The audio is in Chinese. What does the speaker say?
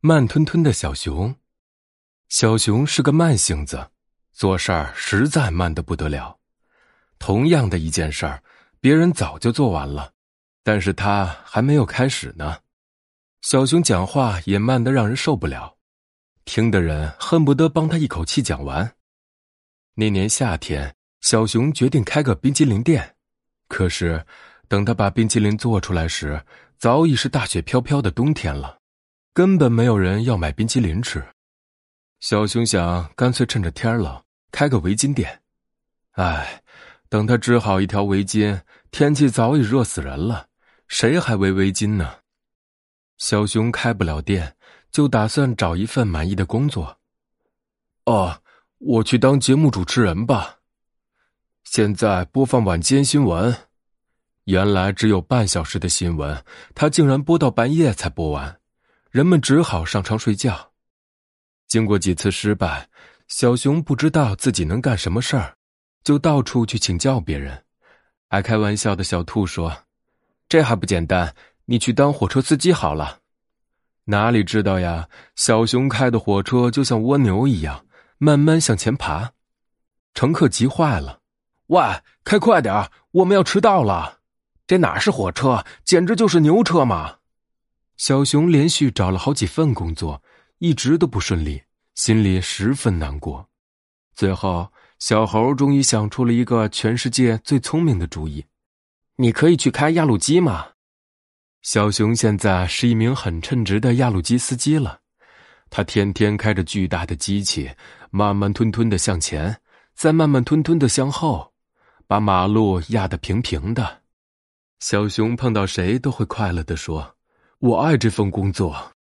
慢吞吞的小熊，小熊是个慢性子，做事儿实在慢的不得了。同样的一件事儿，别人早就做完了，但是他还没有开始呢。小熊讲话也慢得让人受不了，听的人恨不得帮他一口气讲完。那年夏天，小熊决定开个冰激凌店，可是等他把冰淇淋做出来时，早已是大雪飘飘的冬天了。根本没有人要买冰淇淋吃，小熊想干脆趁着天冷开个围巾店。唉，等他织好一条围巾，天气早已热死人了，谁还围围巾呢？小熊开不了店，就打算找一份满意的工作。哦，我去当节目主持人吧。现在播放晚间新闻，原来只有半小时的新闻，他竟然播到半夜才播完。人们只好上床睡觉。经过几次失败，小熊不知道自己能干什么事儿，就到处去请教别人。爱开玩笑的小兔说：“这还不简单，你去当火车司机好了。”哪里知道呀，小熊开的火车就像蜗牛一样，慢慢向前爬。乘客急坏了：“喂，开快点我们要迟到了！这哪是火车，简直就是牛车嘛！”小熊连续找了好几份工作，一直都不顺利，心里十分难过。最后，小猴终于想出了一个全世界最聪明的主意：“你可以去开压路机吗？”小熊现在是一名很称职的压路机司机了，他天天开着巨大的机器，慢慢吞吞的向前，再慢慢吞吞的向后，把马路压得平平的。小熊碰到谁都会快乐的说。我爱这份工作。